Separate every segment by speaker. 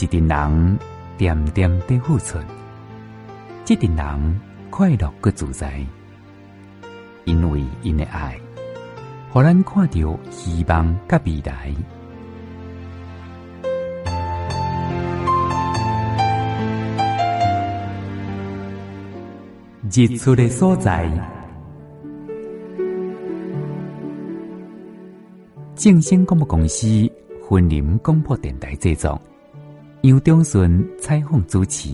Speaker 1: 一群人点点的付出，这群人快乐个自在，因为因的爱，互咱看到希望甲未来。日出的所在，正声广播公司，云林广播电台制作，杨忠顺采访主持。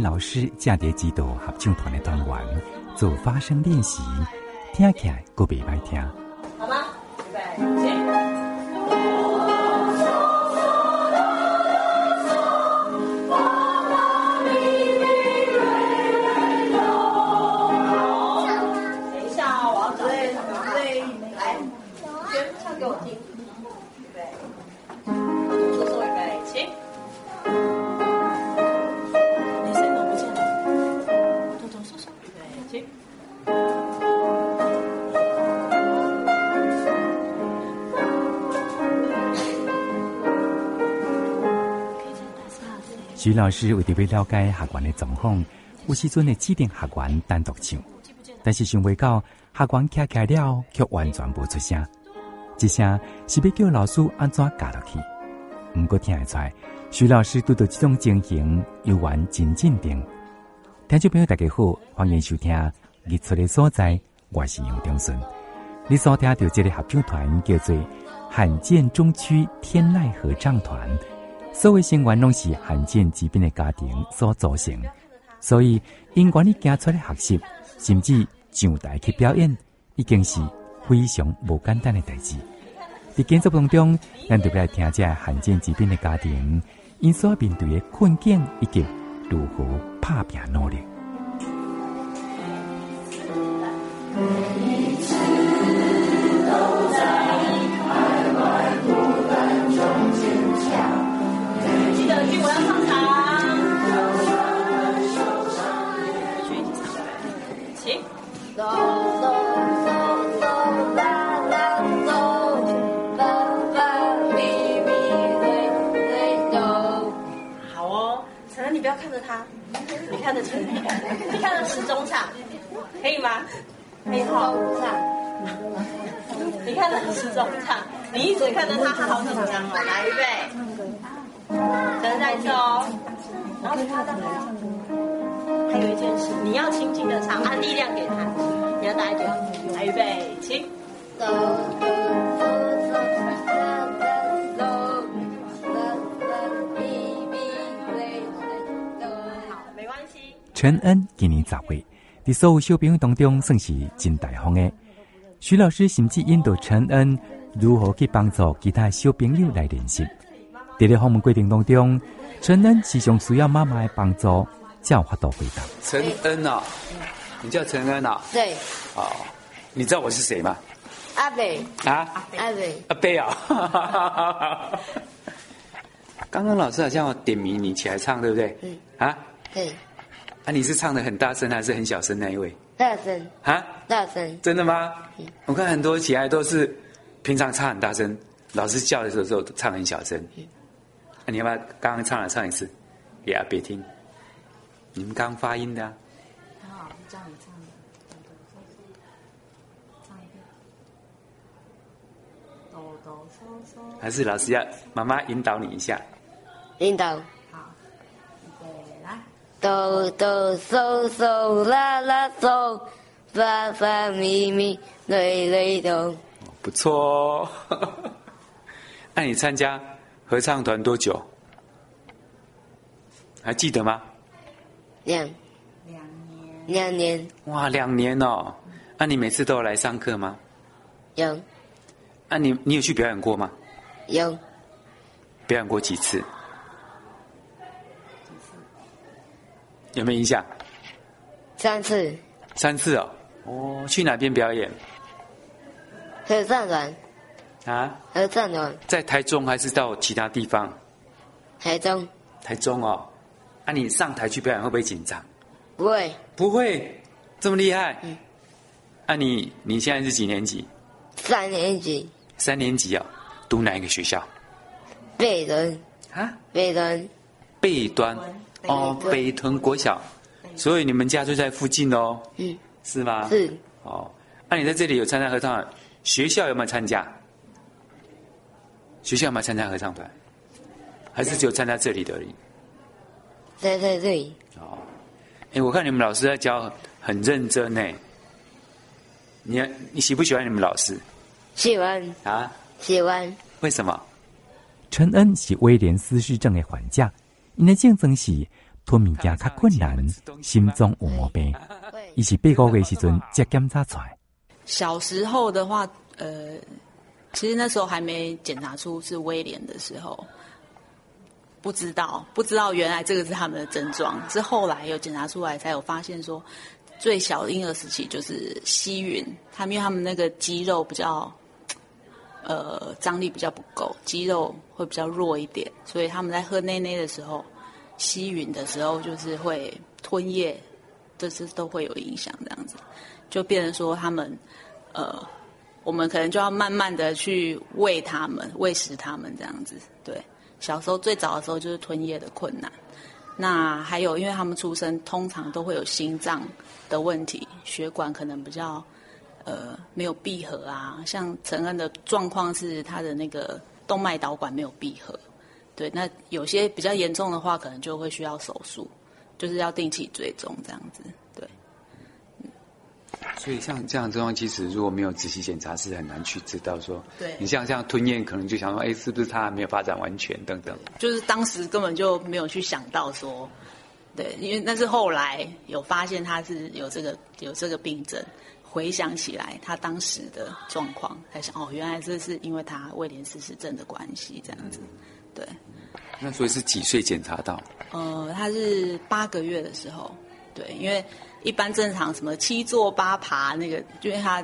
Speaker 1: 老师正在指导合唱团的团员做发声练习，听起来够袂歹
Speaker 2: 听。
Speaker 1: 徐老师为特别了解学员的状况，有时阵会指定学员单独唱，但是想未到学员徛起来了，却完全无出声。这声是要叫老师安怎教落去？不过听得出来，徐老师拄到这种情形，犹原真镇定。听众朋友大家好，欢迎收听《日出的所在》，我是杨忠顺。你所听到这个合唱团叫做罕见中区天籁合唱团。所有成员拢是罕见疾病的家庭所造成，所以因管理行出来学习，甚至上台去表演，已经是非常无简单的代志。在工作当中，咱特别来听下罕见疾病的家庭，因所面对的困境以及如何拍拼努力。
Speaker 2: 看着成，你看着时钟唱，可以吗？可以好唱。你看着时钟唱，你一直看着他，他好紧张哦。来，预备，等再走。然后他的还有一件事，你要轻轻的唱，按力量给他，你要大一点。来，预备，起。
Speaker 1: 陈恩今年十岁，在所有小朋友当中算是真大方的。徐老师甚至引导陈恩如何去帮助其他小朋友来练习。在这访问过程当中，陈恩时常需要妈妈的帮助，才有法度回答。
Speaker 3: 陈恩啊，你叫陈恩啊？
Speaker 4: 对。
Speaker 3: 哦，你知道我是谁吗？
Speaker 4: 阿北
Speaker 3: 啊，
Speaker 4: 阿北，
Speaker 3: 阿北啊！刚刚老师好像要点名你起来唱，对不对？
Speaker 4: 嗯。
Speaker 3: 啊？
Speaker 4: 对。
Speaker 3: 啊，你是唱的很大声还是很小声那一位？
Speaker 4: 大声
Speaker 3: 啊，
Speaker 4: 大声！
Speaker 3: 真的吗？我看很多起来都是平常唱很大声，老师叫的时候都唱很小声。啊，你要不要刚刚唱了唱一次，给阿别听？你们刚发音的啊。
Speaker 5: 好，叫你唱的，唱一遍。哆哆嗦嗦。
Speaker 3: 还是老师要妈妈引导你一下？
Speaker 4: 引
Speaker 5: 导。
Speaker 4: 哆哆嗦嗦啦啦嗦，发发咪咪，瑞瑞哆。
Speaker 3: 不错哦。那你参加合唱团多久？还记得吗？
Speaker 4: 两
Speaker 6: 两年，
Speaker 4: 两年
Speaker 3: 哇，两年哦。那你每次都有来上课吗？
Speaker 4: 有
Speaker 3: 那你你有去表演过吗？
Speaker 4: 有
Speaker 3: 表演过几次？有没有印象？
Speaker 4: 三次
Speaker 3: 三次哦。哦，去哪边表演？
Speaker 4: 合唱团，
Speaker 3: 啊？
Speaker 4: 合唱团
Speaker 3: 在台中还是到其他地方？
Speaker 4: 台中
Speaker 3: 台中哦。啊，你上台去表演会不会紧张？
Speaker 4: 不会
Speaker 3: 不会，这么厉害。
Speaker 4: 嗯。
Speaker 3: 啊你，你你现在是几年级？
Speaker 4: 三年级
Speaker 3: 三年级哦。读哪一个学校？
Speaker 4: 北端
Speaker 3: 啊？
Speaker 4: 北端
Speaker 3: 北端哦，北屯国小。所以你们家就在附近哦。
Speaker 4: 嗯。
Speaker 3: 是吗？
Speaker 4: 是。
Speaker 3: 哦，那、啊、你在这里有参加合唱团？学校有没有参加？学校有没有参加合唱团？还是只有参加这里的而已？
Speaker 4: 在在这里。
Speaker 3: 哦，哎，我看你们老师在教很认真呢。你你喜不喜欢你们老师？
Speaker 4: 喜欢
Speaker 3: 啊，
Speaker 4: 喜欢。
Speaker 3: 为什么？
Speaker 1: 陈恩是威廉斯市政的患者，因为竞争是吞物件较困难，心脏有毛病。伊是八个月时阵才检查出来。
Speaker 6: 小时候的话，呃，其实那时候还没检查出是威廉的时候，不知道，不知道原来这个是他们的症状，是后来有检查出来才有发现说，最小的婴儿时期就是吸吮，他们因为他们那个肌肉比较，呃，张力比较不够，肌肉会比较弱一点，所以他们在喝奶奶的时候，吸吮的时候就是会吞咽。这是都会有影响，这样子就变成说他们，呃，我们可能就要慢慢的去喂他们、喂食他们这样子。对，小时候最早的时候就是吞咽的困难。那还有，因为他们出生通常都会有心脏的问题，血管可能比较呃没有闭合啊。像陈恩的状况是他的那个动脉导管没有闭合。对，那有些比较严重的话，可能就会需要手术。就是要定期追踪这样子，对。
Speaker 3: 所以像这样的状况，其实如果没有仔细检查，是很难去知道说。
Speaker 6: 对。你
Speaker 3: 像这样吞咽，可能就想说，哎，是不是他还没有发展完全等等。
Speaker 6: 就是当时根本就没有去想到说，对，因为那是后来有发现他是有这个有这个病症，回想起来他当时的状况，才想哦，原来这是因为他威廉斯氏症的关系，这样子，对。
Speaker 3: 那所以是几岁检查到？
Speaker 6: 呃，他是八个月的时候，对，因为一般正常什么七坐八爬那个，因为他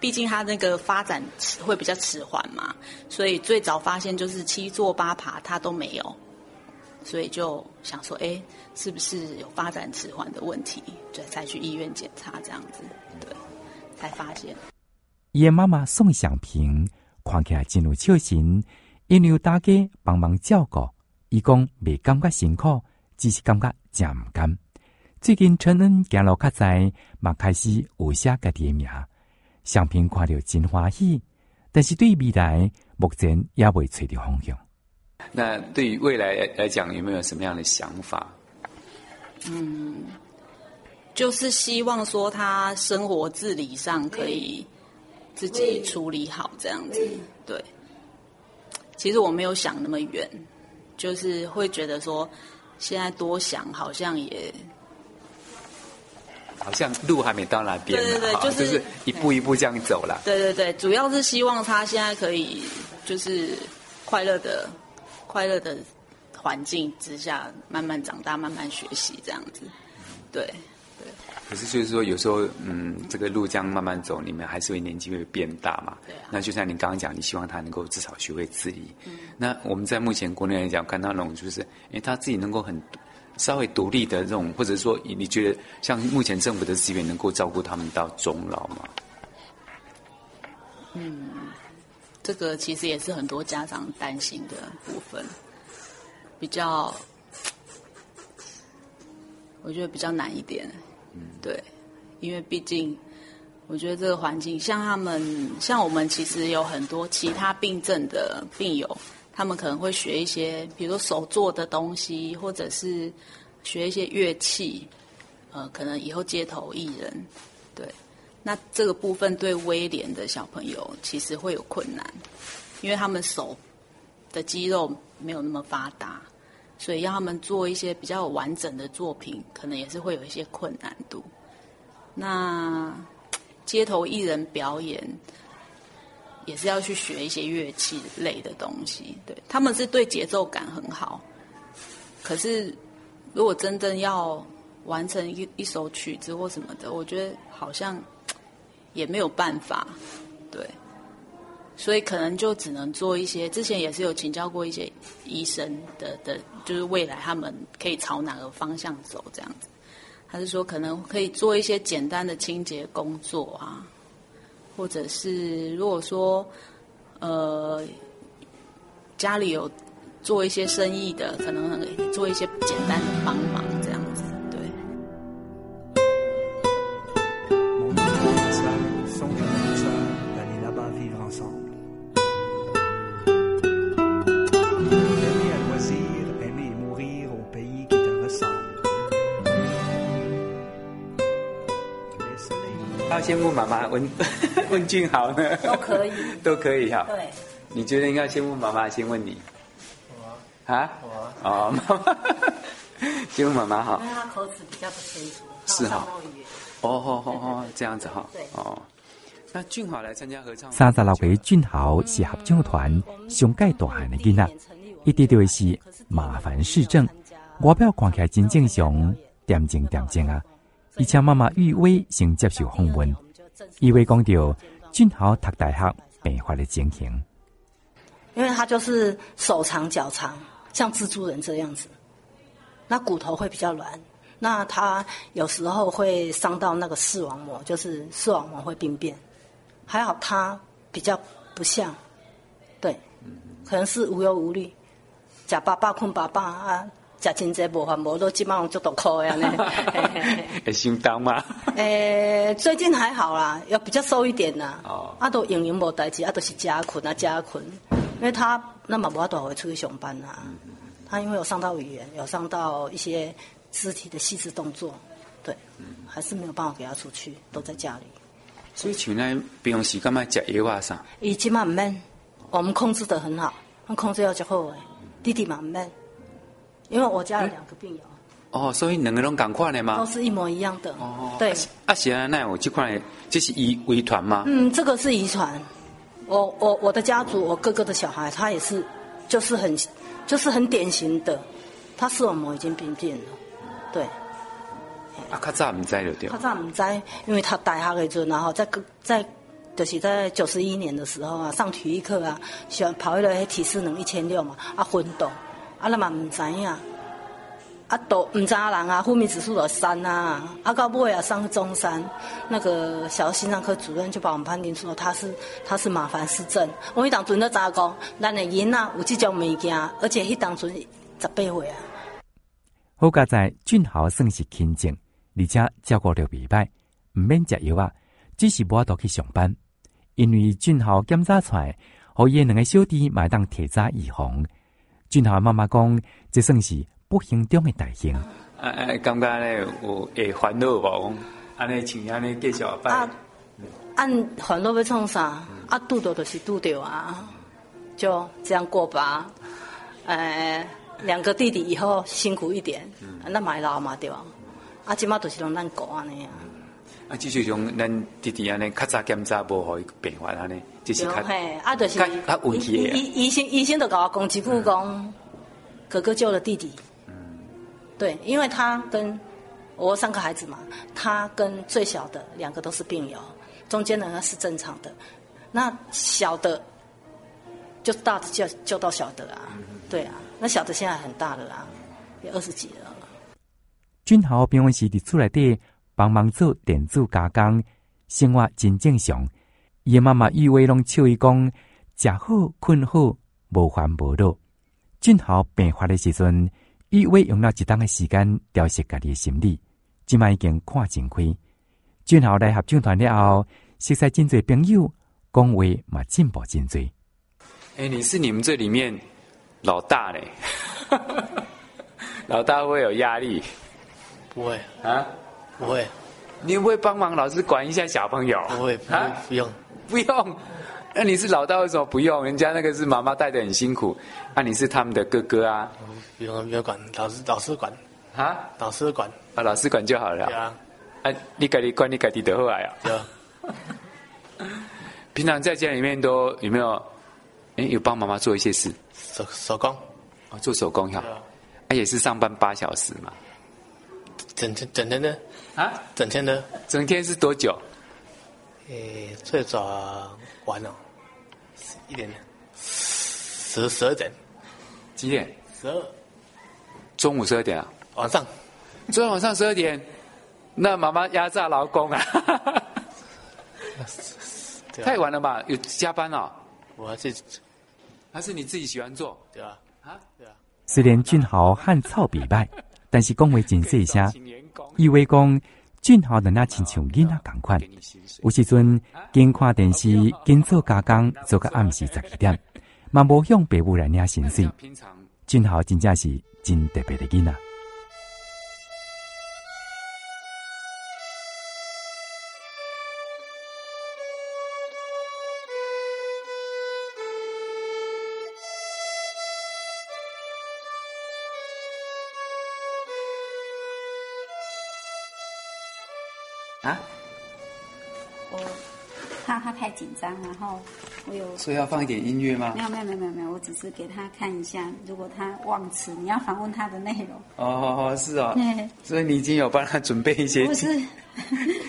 Speaker 6: 毕竟他那个发展会比较迟缓嘛，所以最早发现就是七坐八爬他都没有，所以就想说，哎，是不是有发展迟缓的问题？对，才去医院检查这样子，对，才发现。
Speaker 1: 叶妈妈宋祥平看起来真有孝心。因为有大家帮忙照顾，伊讲未感觉辛苦，只是感觉真唔甘。最近陈恩行路较在，嘛开始有写家己的名，相片看着真欢喜。但是对未来目前也未找到方向。
Speaker 3: 那对于未来来讲，有没有什么样的想法？
Speaker 6: 嗯，就是希望说他生活自理上可以自己处理好，这样子，对。其实我没有想那么远，就是会觉得说，现在多想好像也，
Speaker 3: 好像路还没到那边。
Speaker 6: 对对对，就是、
Speaker 3: 就是一步一步这样走了。
Speaker 6: 对对对，主要是希望他现在可以就是快乐的、快乐的环境之下慢慢长大、慢慢学习这样子，对。
Speaker 3: 可是就是说，有时候，嗯，这个路这样慢慢走，你们还是会年纪会变大嘛。对啊。那就像你刚刚讲，你希望他能够至少学会自理。嗯。那我们在目前国内来讲，看到那种就是，哎，他自己能够很稍微独立的这种，或者说，你觉得像目前政府的资源能够照顾他们到终老吗？
Speaker 6: 嗯，这个其实也是很多家长担心的部分，比较，我觉得比较难一点。对，因为毕竟，我觉得这个环境，像他们，像我们，其实有很多其他病症的病友，他们可能会学一些，比如说手做的东西，或者是学一些乐器，呃，可能以后街头艺人，对，那这个部分对威廉的小朋友其实会有困难，因为他们手的肌肉没有那么发达，所以要他们做一些比较完整的作品，可能也是会有一些困难度。那 街头艺人表演也是要去学一些乐器类的东西，对，他们是对节奏感很好，可是如果真正要完成一一首曲子或什么的，我觉得好像 也没有办法，对，所以可能就只能做一些。之前也是有请教过一些医生的的，就是未来他们可以朝哪个方向走这样子。他是说可能可以做一些简单的清洁工作啊，或者是如果说呃家里有做一些生意的，可能做一些简单的帮忙
Speaker 3: 先问妈妈，问 问俊豪呢？
Speaker 7: 都可以，
Speaker 3: 都可以哈。
Speaker 7: 对，
Speaker 3: 你觉得应该先问妈妈，先问你？
Speaker 8: 我啊？
Speaker 3: 啊？我啊？哦，妈妈，先问妈妈哈。
Speaker 7: 因为他口齿比较不清楚。
Speaker 3: 是哈。哦吼吼吼，这样子哈。
Speaker 7: 对。
Speaker 3: 哦。那俊豪来参加合唱。
Speaker 1: 三十六岁俊豪是合唱团上届大汉的囡仔，一直都是麻烦市政，外表看起来真正常，点睛点睛啊。以前妈妈玉薇先接受访问，玉薇讲到俊豪读大学病发的情形，
Speaker 7: 因为他就是手长脚长，像蜘蛛人这样子，那骨头会比较软，那他有时候会伤到那个视网膜，就是视网膜会病变。还好他比较不像，对，可能是无忧无虑，假爸爸困爸爸啊。食真济无还无都基本上就都可呀呢。
Speaker 3: 会心当吗？
Speaker 7: 诶、欸，最近还好啦，要比较瘦一点啦。
Speaker 3: 哦。
Speaker 7: 啊，都营营无代志，啊，都是加困啊，加困。因为他那么无法度会出去上班啊。嗯嗯。他因为有上到语言，有上到一些肢体的细致动作，对，嗯，还是没有办法给他出去，都在家里。
Speaker 3: 所以像咱平常时干嘛食药啊啥？
Speaker 7: 伊即嘛唔免，我们控制得很好，控制要较好诶。弟弟嘛唔免。因为我家有两个病友，
Speaker 3: 哦，所以两个人赶快的吗？
Speaker 7: 都是一模一样的。哦，对。
Speaker 3: 啊，是啊，那我这块这是遗遗传吗？
Speaker 7: 嗯，这个是遗传。我我我的家族，我哥哥的小孩，他也是，就是很，就是很典型的，他视网膜已经病变了。对。
Speaker 3: 啊，较早唔知就对。
Speaker 7: 较早唔知，因为他大学的时候，然后在在，就是在九十一年的时候啊，上体育课啊，喜欢跑一个体适能一千六嘛，啊，昏倒。啊，那嘛唔知影，啊，都唔知人啊，昏迷指数有三啊，啊，到尾啊上中山，那个小心脏科主任就把我们判定说他是他是麻烦氏症。我迄当阵都咋讲，咱的囡仔有这种物件，而且迄当阵十八岁啊。
Speaker 1: 好佳在俊豪算是轻症，而且照顾得未歹，唔免食药啊，只是无法度去上班，因为俊豪检查出来，后夜两个小弟买当铁渣预防。俊豪妈妈讲，这算是不幸中的大幸。
Speaker 3: 哎哎，感觉咧有会烦恼无？安尼像安尼介绍吧。啊，
Speaker 7: 按烦恼要创啥？啊，拄到就是拄到啊，就这样过吧。哎，两个弟弟以后辛苦一点，那买老嘛对吧？啊，即马都是拢咱顾安尼啊。
Speaker 3: 啊，继续用咱弟弟安尼较早检查无互伊病发安尼，就是较
Speaker 7: 啊，就是较问题的。医医生医生都甲我讲一句讲，哥哥救了弟弟。嗯，对，因为他跟我三个孩子嘛，他跟最小的两个都是病友，中间的那是正常的，那小的就大的救救到小的啊，对啊，那小的现在很大了啦，也二十几了。
Speaker 1: 俊豪平常时伫厝内底。帮忙做电子加工，生活真正常。伊妈妈玉薇拢笑伊讲：食好困好，无烦无恼。俊豪病发的时阵，玉薇用了一当的时间调适家己的心理，即卖已经看真开。俊豪来合唱团了后，识识真侪朋友，讲话嘛进步真侪。
Speaker 3: 哎，你是你们这里面老大嘞？老大会有压力？
Speaker 8: 不会
Speaker 3: 啊。
Speaker 8: 不会，
Speaker 3: 你会帮忙老师管一下小朋友？
Speaker 8: 不会，不会，不用，
Speaker 3: 不用。那你是老大，为什么不用？人家那个是妈妈带的很辛苦，那、啊、你是他们的哥哥啊？
Speaker 8: 不用，不用管，老师，老师管
Speaker 3: 啊，
Speaker 8: 老师管
Speaker 3: 啊，老师管就好了。
Speaker 8: 对啊，
Speaker 3: 啊，你自己管你自己就好来啊。
Speaker 8: 对。
Speaker 3: 平常在家里面都有没有？哎，有帮妈妈做一些事，
Speaker 8: 手手工，
Speaker 3: 啊，做手工哈。啊，也是上班八小时嘛。
Speaker 8: 整天整天的啊？整天的？
Speaker 3: 整天是多久？
Speaker 8: 诶，最早晚了，一点十十二点，
Speaker 3: 几点？
Speaker 8: 十二，
Speaker 3: 中午十二点啊？
Speaker 8: 晚上，
Speaker 3: 昨天晚上十二点，那妈妈压榨劳工啊？太晚了吧？有加班哦。
Speaker 8: 我还是，
Speaker 3: 还是你自己喜欢做？
Speaker 8: 对啊，啊，对啊。
Speaker 1: 虽然俊豪汉操比败，但是讲话真细声，以为讲俊豪的那亲像囡仔同款。有时阵经看电视，经做加工，做个暗时十二点，嘛无向爸母来领薪水。俊豪真正是真特别的囡仔。
Speaker 9: 张，然后我有，
Speaker 3: 所以要放一点音乐吗？
Speaker 9: 没有没有没有没有没有，我只是给他看一下，如果他忘词，你要访问他的内容。
Speaker 3: 哦，是哦。对。所以你已经有帮他准备一些不是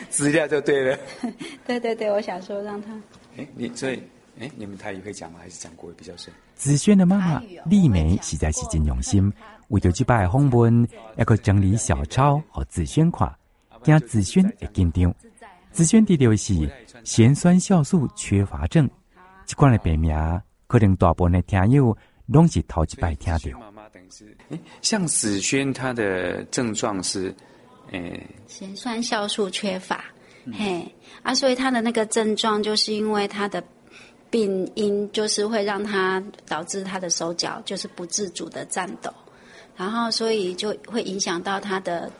Speaker 3: 资 料就对了。
Speaker 9: 对对对，我想说让他。
Speaker 3: 哎，你所以哎，你们台语会讲吗？还是讲国语比较顺？
Speaker 1: 子轩的妈妈丽梅实在是真用心，为了举办访问，要个整理小抄和子轩看。惊子轩会紧张，子轩第六是咸酸酵素缺乏症，这款的病名可能大部分的听友拢是头一摆听到。
Speaker 3: 像子轩他的症状是，诶，
Speaker 9: 咸酸酵素缺乏，嗯、嘿，啊，所以他的那个症状就是因为他的病因就是会让他导致他的手脚就是不自主的颤抖，然后所以就会影响到他的。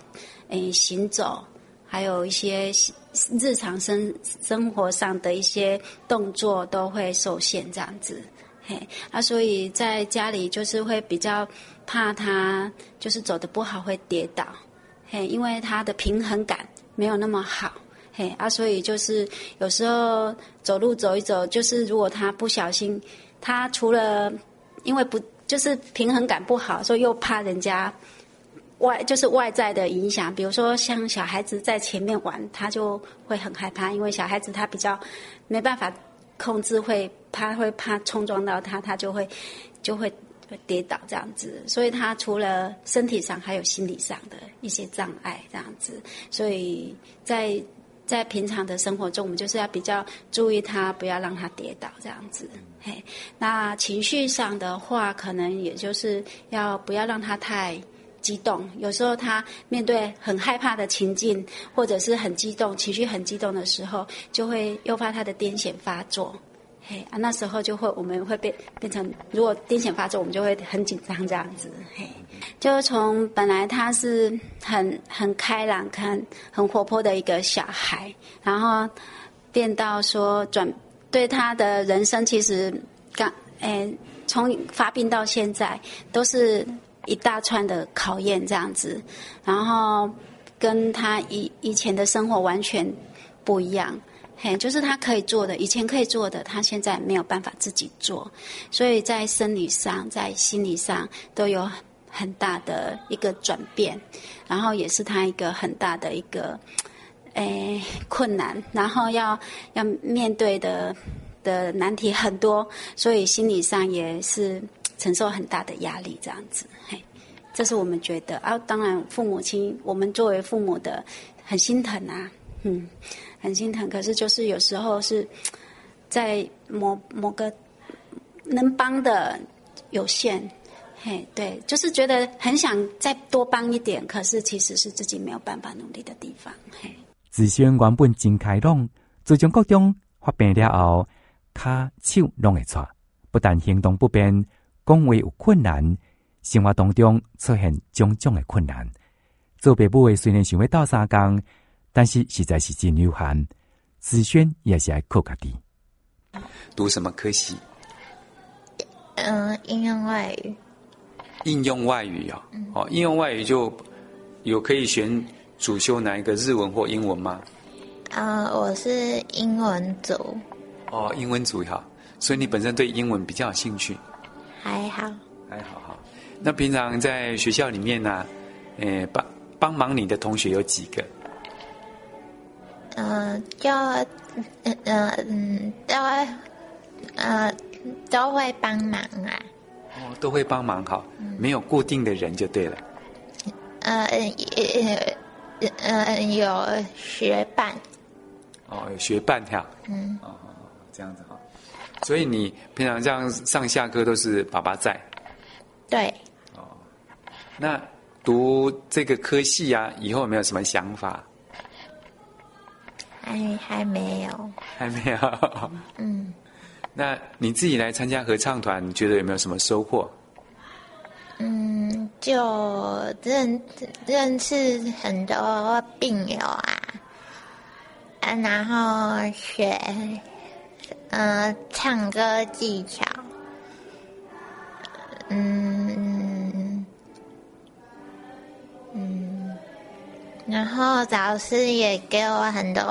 Speaker 9: 诶，行走，还有一些日常生生活上的一些动作都会受限，这样子，嘿，啊，所以在家里就是会比较怕他，就是走得不好会跌倒，嘿，因为他的平衡感没有那么好，嘿，啊，所以就是有时候走路走一走，就是如果他不小心，他除了因为不就是平衡感不好，所以又怕人家。外就是外在的影响，比如说像小孩子在前面玩，他就会很害怕，因为小孩子他比较没办法控制，会他会怕冲撞到他，他就会就会跌倒这样子。所以他除了身体上，还有心理上的一些障碍这样子。所以在在平常的生活中，我们就是要比较注意他，不要让他跌倒这样子。嘿，那情绪上的话，可能也就是要不要让他太。激动，有时候他面对很害怕的情境，或者是很激动、情绪很激动的时候，就会诱发他的癫痫发作。嘿啊，那时候就会我们会变变成，如果癫痫发作，我们就会很紧张这样子。嘿，就从本来他是很很开朗、很很活泼的一个小孩，然后变到说转对他的人生，其实刚诶从发病到现在都是。一大串的考验这样子，然后跟他以以前的生活完全不一样，嘿，就是他可以做的，以前可以做的，他现在没有办法自己做，所以在生理上、在心理上都有很大的一个转变，然后也是他一个很大的一个诶困难，然后要要面对的的难题很多，所以心理上也是。承受很大的压力，这样子，嘿，这是我们觉得啊。当然，父母亲，我们作为父母的，很心疼啊，嗯，很心疼。可是，就是有时候是 在某某个能帮的有限，嘿，对，就是觉得很想再多帮一点，可是其实是自己没有办法努力的地方，嘿。
Speaker 1: 自宣原本真开朗，自从国中发病了后，他手拢会喘，不但行动不便。讲话有困难，生活当中出现种种的困难。做爸母的虽然想要斗相共，但是实在是真有限，子轩也是爱靠家己。
Speaker 3: 读什么科系？
Speaker 10: 嗯，应用外语。
Speaker 3: 应用外语啊、哦，应用外语就有可以选主修哪一个日文或英文吗？
Speaker 10: 啊、呃，我是英文组。
Speaker 3: 哦，英文组哈，所以你本身对英文比较有兴趣？
Speaker 10: 还好，
Speaker 3: 还好哈。那平常在学校里面呢、啊，呃，帮帮忙你的同学有几个？
Speaker 10: 嗯、呃，就嗯嗯嗯，都会呃都会帮忙啊。
Speaker 3: 哦，都会帮忙哈，没有固定的人就对了。
Speaker 10: 呃呃呃，有学伴。
Speaker 3: 哦，有学伴哈。嗯。哦，这样子哈。所以你平常这样上下课都是爸爸在。
Speaker 10: 对。
Speaker 3: 哦。那读这个科系啊，以后有没有什么想法？
Speaker 10: 还还没有。
Speaker 3: 还没有。嗯。那你自己来参加合唱团，你觉得有没有什么收获？
Speaker 10: 嗯，就认认识很多病友啊，啊，然后学，呃，唱歌技巧，嗯嗯，然后老师也给我很多，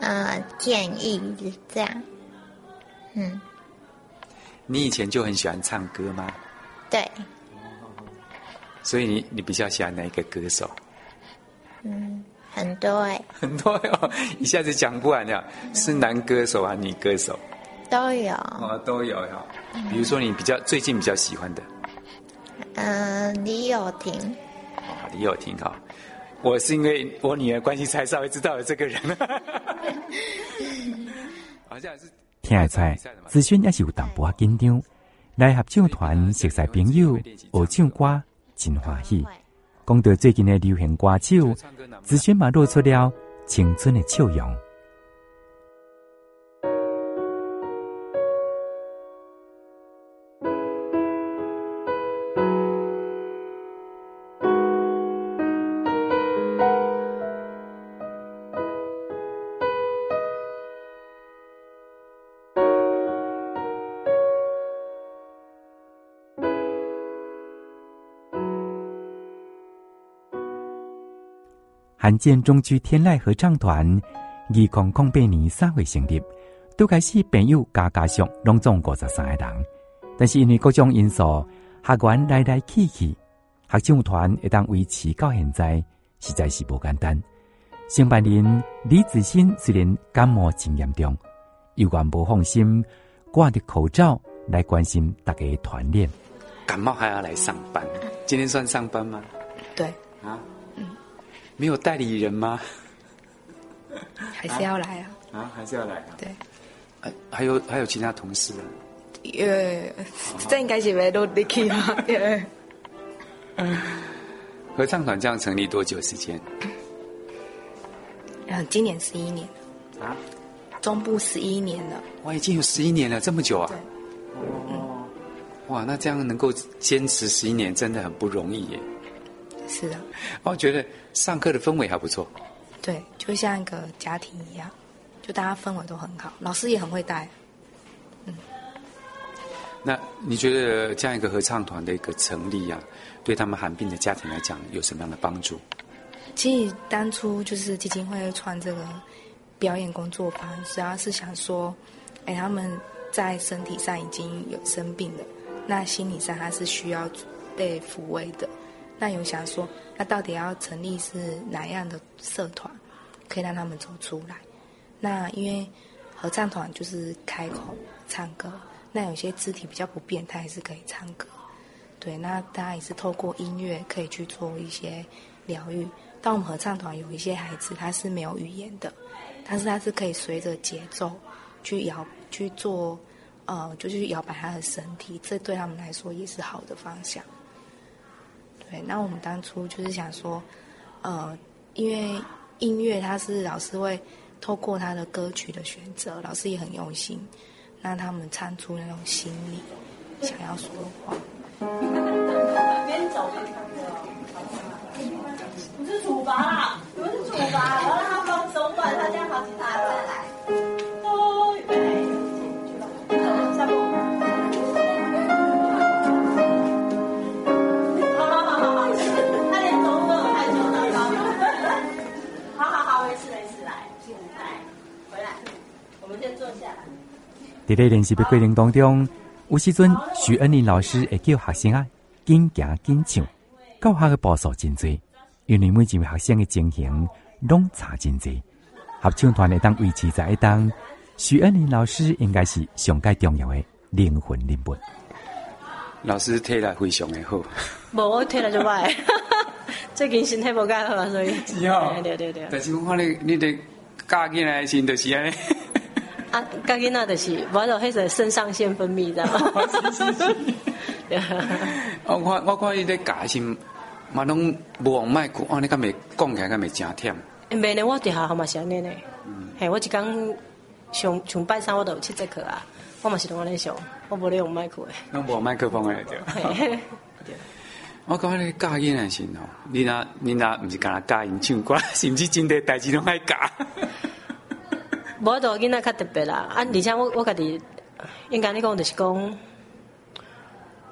Speaker 10: 呃，建议，这样。嗯，
Speaker 3: 你以前就很喜欢唱歌吗？
Speaker 10: 对。
Speaker 3: 所以你你比较喜欢哪一个歌手？
Speaker 10: 嗯，很多哎。
Speaker 3: 很多哟，一下子讲不完了。是男歌手啊，女歌手？
Speaker 10: 都有。
Speaker 3: 哦，都有哈。比如说你比较最近比较喜欢的？
Speaker 10: 嗯、呃，李友廷。
Speaker 3: 哦，李友廷哈。我是因为我女儿关系才稍微知道了这个人。好像是。
Speaker 1: 听得出来，子轩也是有淡薄仔紧张。来合唱团熟悉朋友，学唱歌真欢喜。讲到最近的流行歌手，子萱嘛露出了青春的笑容。罕见中区天籁合唱团，二零零八年三月成立，都开始朋友加加上拢总五十三个人。但是因为各种因素，学员来来去去，合唱团会当维持到现在，实在是不简单。承办人李子欣虽然感冒真严重，有关不放心，挂着口罩来关心大家团练。
Speaker 3: 感冒还要来上班？今天算上班吗？
Speaker 11: 对
Speaker 3: 啊。没有代理人吗？
Speaker 11: 还是要来啊！
Speaker 3: 啊，还是要来啊！
Speaker 11: 对，
Speaker 3: 还还有还有其他同事啊。
Speaker 11: 呃，这应该是没都得去啊。
Speaker 3: 合唱团这样成立多久时间？
Speaker 11: 嗯，今年十一年啊，中部十一年了。
Speaker 3: 哇，已经有十一年了，这么久啊！哇，那这样能够坚持十一年，真的很不容易耶。
Speaker 11: 是的，
Speaker 3: 我觉得上课的氛围还不错。
Speaker 11: 对，就像一个家庭一样，就大家氛围都很好，老师也很会带。嗯，
Speaker 3: 那你觉得这样一个合唱团的一个成立啊，对他们寒病的家庭来讲有什么样的帮助？
Speaker 11: 其实当初就是基金会创这个表演工作坊，主要是想说，哎，他们在身体上已经有生病了，那心理上他是需要被抚慰的。那有想说，那到底要成立是哪样的社团，可以让他们走出来？那因为合唱团就是开口唱歌，那有些肢体比较不便，他也是可以唱歌。对，那大家也是透过音乐可以去做一些疗愈。但我们合唱团有一些孩子他是没有语言的，但是他是可以随着节奏去摇去做，呃，就是摇摆他的身体，这对他们来说也是好的方向。对，那我们当初就是想说，呃，因为音乐它是老师会透过他的歌曲的选择，老师也很用心，让他们唱出那种心里想要说的话。边走边唱歌，不是处罚啦，不是
Speaker 12: 处罚。啦，回来，我们先坐下来。
Speaker 1: 在练习的过程当中，有时阵徐恩林老师会叫学生啊，紧行紧唱，教学的步数真多。因为每一位学生的情形拢差真济，合唱团会当维持在一当，徐恩林老师应该是上界重要的灵魂人物。
Speaker 3: 老师体力非常的好，
Speaker 12: 无我体力就坏，最近身体无介好，所以
Speaker 3: 是哦，
Speaker 12: 对对对。
Speaker 3: 但是我看你你的教囡仔时就是安尼，
Speaker 12: 啊，教囡仔就是无就迄个肾上腺分泌，知道吗？
Speaker 3: 我看我看你在教时。嘛拢无往麦克，哦，你敢袂讲起来，敢袂真忝。
Speaker 12: 诶，呢，我伫学校嘛是安尼呢。嘿，我一讲上从拜三我都有七节课啊，我嘛是拢安尼上，我无咧用麦克诶。
Speaker 3: 拢无麦克风诶，对。我感觉你教囡仔时吼，你若你若毋是干教因唱歌，是毋是真诶代志拢爱教？
Speaker 12: 无多囡仔较特别啦，啊，而且我我家己应该你讲就是讲，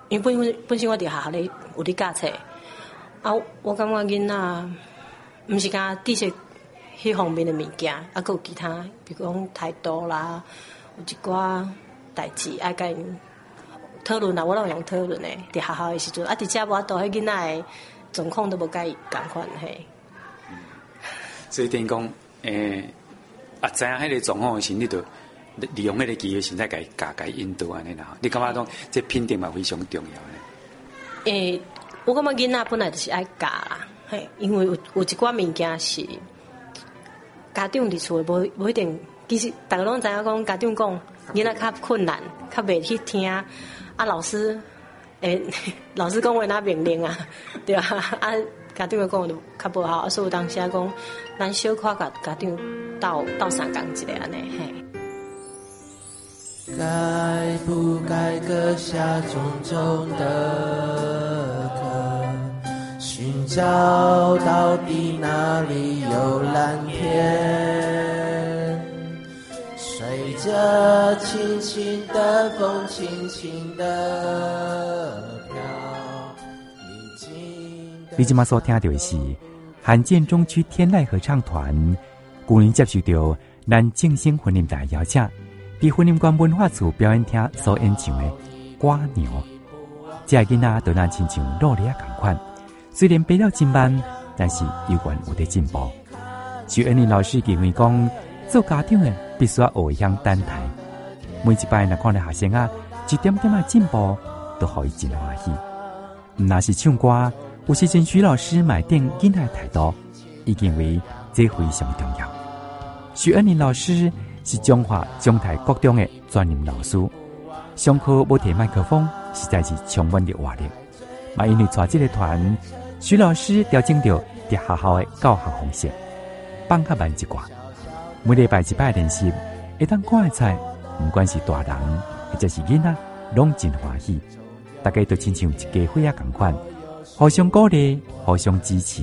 Speaker 12: 因为本本身我伫学校咧有咧教册。啊，我感觉囡仔毋是讲知识迄方面的物件，啊，阁有其他，比如讲态度啦，有一寡代志爱甲因讨论啦，我拢用讨论诶。伫学校诶时阵，啊，伫遮无度迄囡仔诶状况都无甲伊共款嘿。
Speaker 3: 所以等于讲，诶、欸，啊，知影迄个状况诶时，你着利用迄个机会，现在甲伊教甲伊引导安尼啦。你感觉讲，这品定嘛非常重要诶。
Speaker 12: 诶、欸。我感觉囡仔本来就是爱教啦，嘿，因为有有一寡物件是家长伫厝诶，无无一定。其实大家拢知影讲，家长讲囡仔较困难，较袂去听。啊，老师诶、老师讲话哪命令啊？对啊，啊，家长讲就较不好。所以有当时讲，咱小可甲家长斗斗相共一下安尼嘿。该不该搁下重重的寻找到底哪里有蓝天？随着轻轻的风，轻轻的飘。你今麦所听到的是罕见中区天籁合唱团，去年接受到咱正声婚礼大邀请，在婚礼馆文化处表演厅所演唱的《瓜牛》，这囡仔都咱亲像努力啊同款。虽然背了真慢，但是有关有在进步。徐恩玲老师认为讲，做家长的必须要学会等待。每一摆若看到学生啊，一点点的进步，都可以真欢喜。唔那是唱歌，有时阵徐老师买点囡仔态度，已经为这非常重要。徐恩玲老师是中华中台高中的专任老师，上课无提麦克风，实在是充满的活力。嘛，因为带这个团。徐老师调整着在学校的教学方式，放较慢一寡。每礼拜一摆练习，一旦看会菜，不管是大人或者是囡仔，拢真欢喜。大家都亲像一家伙仔同款，互相鼓励，互相支持，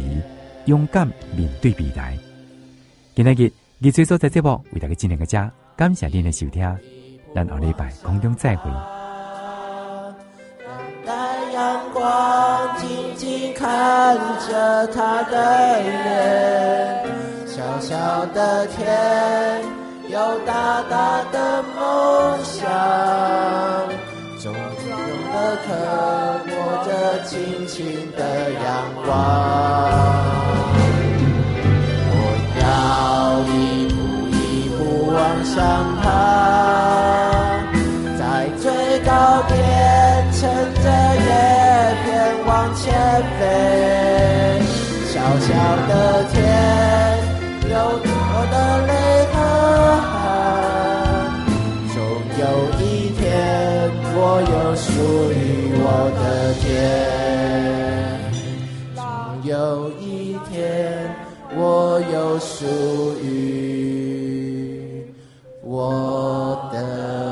Speaker 12: 勇敢面对未来。今日日，最所在节目为大家进行个家，感谢您的收听，咱下礼拜空中再会。光静静看着他的脸，小小的天有大大的梦想，重重的刻抹着轻轻的阳光。我要一步一步往上爬，在最高点乘着叶片。往前飞，小小的天，属于我的天。总有一天，我有属于我的。